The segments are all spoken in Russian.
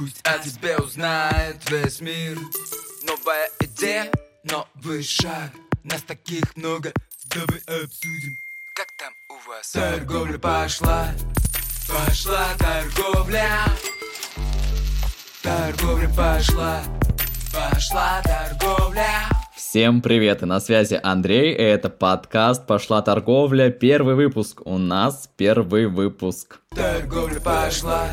Пусть о тебе узнает весь мир Новая идея, новый шаг Нас таких много, давай обсудим Как там у вас? Торговля пошла, пошла торговля Торговля пошла, пошла торговля Всем привет, и на связи Андрей, и это подкаст «Пошла торговля», первый выпуск. У нас первый выпуск. Торговля пошла,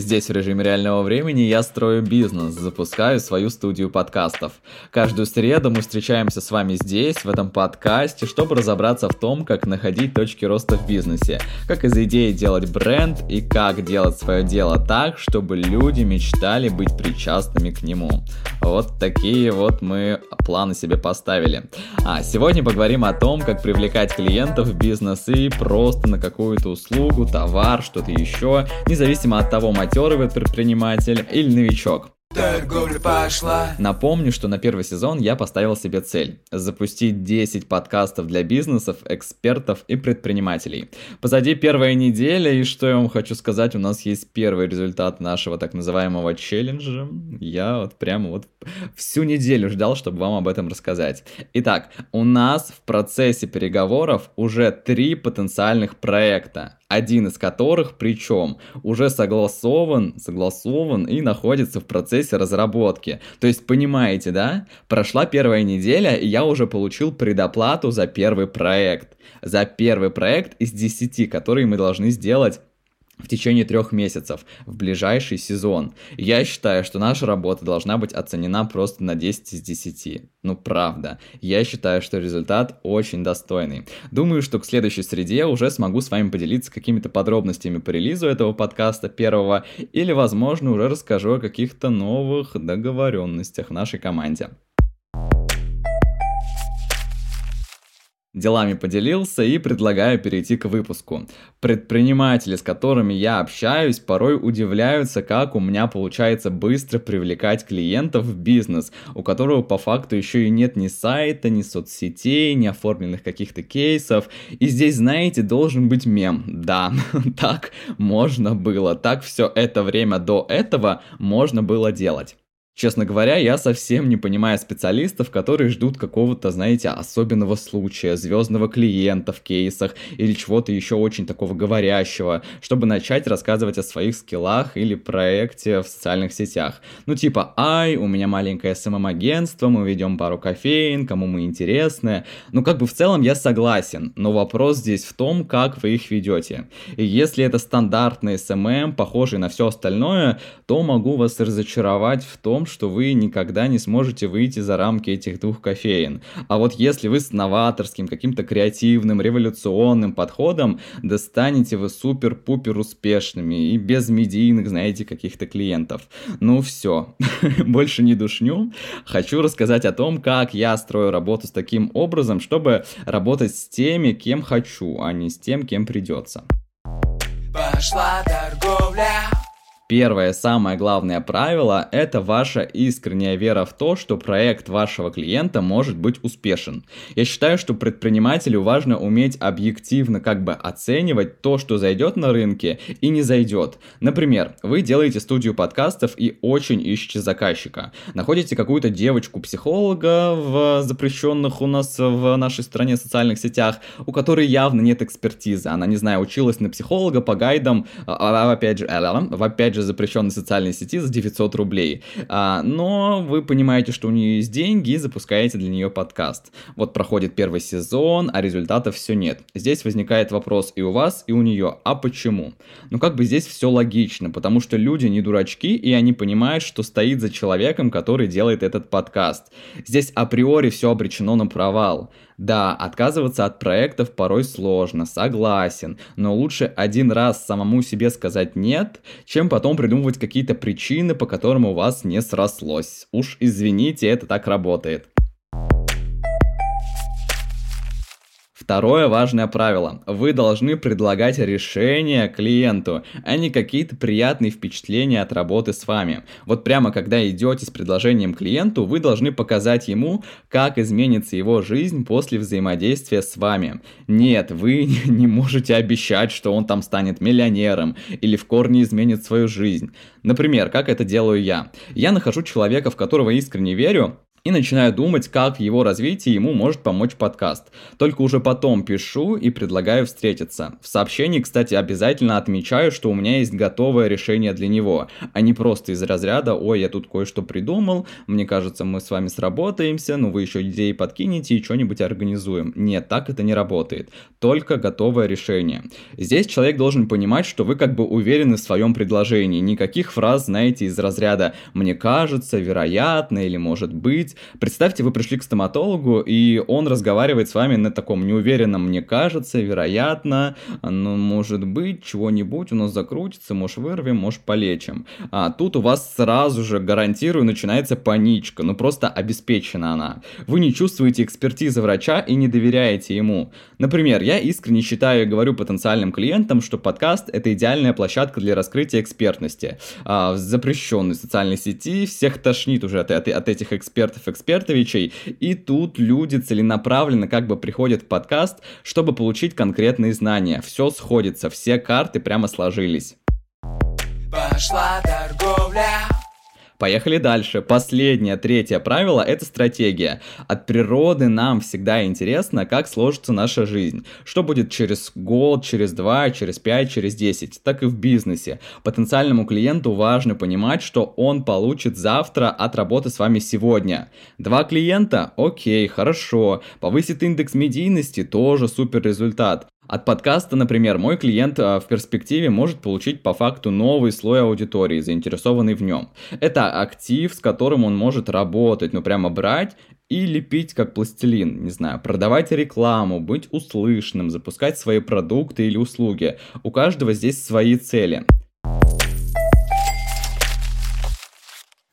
Здесь в режиме реального времени я строю бизнес, запускаю свою студию подкастов. Каждую среду мы встречаемся с вами здесь, в этом подкасте, чтобы разобраться в том, как находить точки роста в бизнесе, как из идеи делать бренд и как делать свое дело так, чтобы люди мечтали быть причастными к нему. Вот такие вот мы планы себе поставили. А сегодня поговорим о том, как привлекать клиентов в бизнес и просто на какую-то услугу, товар, что-то еще, независимо от того, матерый предприниматель или новичок. торговля пошла Напомню, что на первый сезон я поставил себе цель – запустить 10 подкастов для бизнесов, экспертов и предпринимателей. Позади первая неделя, и что я вам хочу сказать, у нас есть первый результат нашего так называемого челленджа. Я вот прямо вот всю неделю ждал, чтобы вам об этом рассказать. Итак, у нас в процессе переговоров уже три потенциальных проекта один из которых, причем, уже согласован, согласован и находится в процессе разработки. То есть, понимаете, да? Прошла первая неделя, и я уже получил предоплату за первый проект. За первый проект из 10, который мы должны сделать в течение трех месяцев в ближайший сезон. Я считаю, что наша работа должна быть оценена просто на 10 из 10. Ну правда. Я считаю, что результат очень достойный. Думаю, что к следующей среде уже смогу с вами поделиться какими-то подробностями по релизу этого подкаста первого, или, возможно, уже расскажу о каких-то новых договоренностях в нашей команде. Делами поделился и предлагаю перейти к выпуску. Предприниматели, с которыми я общаюсь, порой удивляются, как у меня получается быстро привлекать клиентов в бизнес, у которого по факту еще и нет ни сайта, ни соцсетей, ни оформленных каких-то кейсов. И здесь, знаете, должен быть мем. Да, так можно было, так все это время до этого можно было делать. Честно говоря, я совсем не понимаю специалистов, которые ждут какого-то, знаете, особенного случая, звездного клиента в кейсах или чего-то еще очень такого говорящего, чтобы начать рассказывать о своих скиллах или проекте в социальных сетях. Ну типа, ай, у меня маленькое SMM-агентство, мы ведем пару кофеен, кому мы интересны. Ну как бы в целом я согласен, но вопрос здесь в том, как вы их ведете. И если это стандартный SMM, похожий на все остальное, то могу вас разочаровать в том, что вы никогда не сможете выйти за рамки этих двух кофеен. А вот если вы с новаторским, каким-то креативным, революционным подходом, то станете вы супер-пупер успешными и без медийных, знаете, каких-то клиентов. Ну все, больше не душню. Хочу рассказать о том, как я строю работу с таким образом, чтобы работать с теми, кем хочу, а не с тем, кем придется. Пошла торговля Первое, самое главное правило – это ваша искренняя вера в то, что проект вашего клиента может быть успешен. Я считаю, что предпринимателю важно уметь объективно как бы оценивать то, что зайдет на рынке и не зайдет. Например, вы делаете студию подкастов и очень ищете заказчика. Находите какую-то девочку-психолога в запрещенных у нас в нашей стране социальных сетях, у которой явно нет экспертизы. Она, не знаю, училась на психолога по гайдам, а, а опять же, опять же же запрещенной социальной сети за 900 рублей. А, но вы понимаете, что у нее есть деньги и запускаете для нее подкаст. Вот проходит первый сезон, а результатов все нет. Здесь возникает вопрос и у вас, и у нее. А почему? Ну как бы здесь все логично, потому что люди не дурачки, и они понимают, что стоит за человеком, который делает этот подкаст. Здесь априори все обречено на провал. Да, отказываться от проектов порой сложно, согласен, но лучше один раз самому себе сказать «нет», чем потом придумывать какие-то причины, по которым у вас не срослось. Уж извините, это так работает. Второе важное правило. Вы должны предлагать решение клиенту, а не какие-то приятные впечатления от работы с вами. Вот прямо когда идете с предложением клиенту, вы должны показать ему, как изменится его жизнь после взаимодействия с вами. Нет, вы не можете обещать, что он там станет миллионером или в корне изменит свою жизнь. Например, как это делаю я. Я нахожу человека, в которого искренне верю, и начинаю думать, как в его развитии ему может помочь подкаст. Только уже потом пишу и предлагаю встретиться. В сообщении, кстати, обязательно отмечаю, что у меня есть готовое решение для него, а не просто из разряда «Ой, я тут кое-что придумал, мне кажется, мы с вами сработаемся, ну вы еще идеи подкинете и что-нибудь организуем». Нет, так это не работает. Только готовое решение. Здесь человек должен понимать, что вы как бы уверены в своем предложении. Никаких фраз, знаете, из разряда «мне кажется», «вероятно» или «может быть». Представьте, вы пришли к стоматологу, и он разговаривает с вами на таком неуверенном, мне кажется, вероятно, ну, может быть, чего-нибудь у нас закрутится, может, вырвем, может, полечим. А тут у вас сразу же, гарантирую, начинается паничка, ну, просто обеспечена она. Вы не чувствуете экспертизы врача и не доверяете ему. Например, я искренне считаю и говорю потенциальным клиентам, что подкаст — это идеальная площадка для раскрытия экспертности. А в запрещенной социальной сети всех тошнит уже от, от, от этих экспертов экспертов-экспертовичей, и тут люди целенаправленно как бы приходят в подкаст, чтобы получить конкретные знания. Все сходится, все карты прямо сложились. Пошла торговля. Поехали дальше. Последнее, третье правило – это стратегия. От природы нам всегда интересно, как сложится наша жизнь. Что будет через год, через два, через пять, через десять. Так и в бизнесе. Потенциальному клиенту важно понимать, что он получит завтра от работы с вами сегодня. Два клиента? Окей, хорошо. Повысит индекс медийности? Тоже супер результат. От подкаста, например, мой клиент а, в перспективе может получить по факту новый слой аудитории, заинтересованный в нем. Это актив, с которым он может работать, ну прямо брать и лепить как пластилин, не знаю, продавать рекламу, быть услышанным, запускать свои продукты или услуги. У каждого здесь свои цели.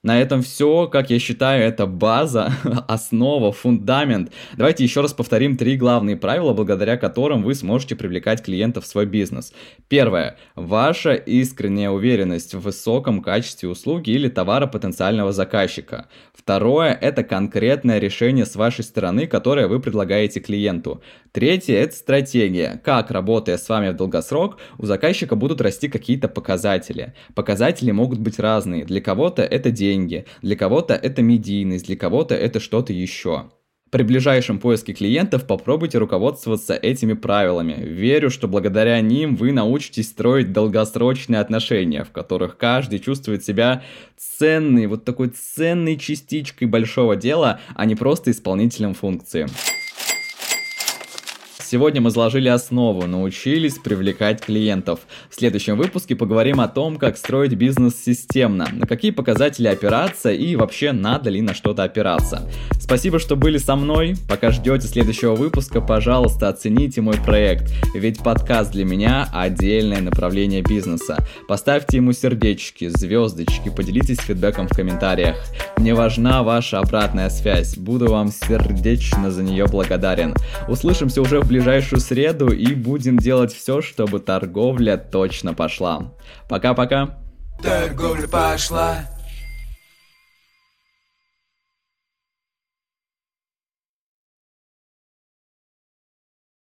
На этом все, как я считаю, это база, основа, фундамент. Давайте еще раз повторим три главные правила, благодаря которым вы сможете привлекать клиентов в свой бизнес. Первое. Ваша искренняя уверенность в высоком качестве услуги или товара потенциального заказчика. Второе – это конкретное решение с вашей стороны, которое вы предлагаете клиенту. Третье – это стратегия. Как, работая с вами в долгосрок, у заказчика будут расти какие-то показатели. Показатели могут быть разные. Для кого-то это деньги, для кого-то это медийность, для кого-то это что-то еще. При ближайшем поиске клиентов попробуйте руководствоваться этими правилами. Верю, что благодаря ним вы научитесь строить долгосрочные отношения, в которых каждый чувствует себя ценной, вот такой ценной частичкой большого дела, а не просто исполнителем функции. Сегодня мы заложили основу, научились привлекать клиентов. В следующем выпуске поговорим о том, как строить бизнес системно, на какие показатели опираться и вообще надо ли на что-то опираться. Спасибо, что были со мной. Пока ждете следующего выпуска, пожалуйста, оцените мой проект, ведь подкаст для меня отдельное направление бизнеса. Поставьте ему сердечки, звездочки, поделитесь фидбэком в комментариях. Мне важна ваша обратная связь. Буду вам сердечно за нее благодарен. Услышимся уже в ближайшую среду и будем делать все, чтобы торговля точно пошла. Пока-пока. Торговля пошла.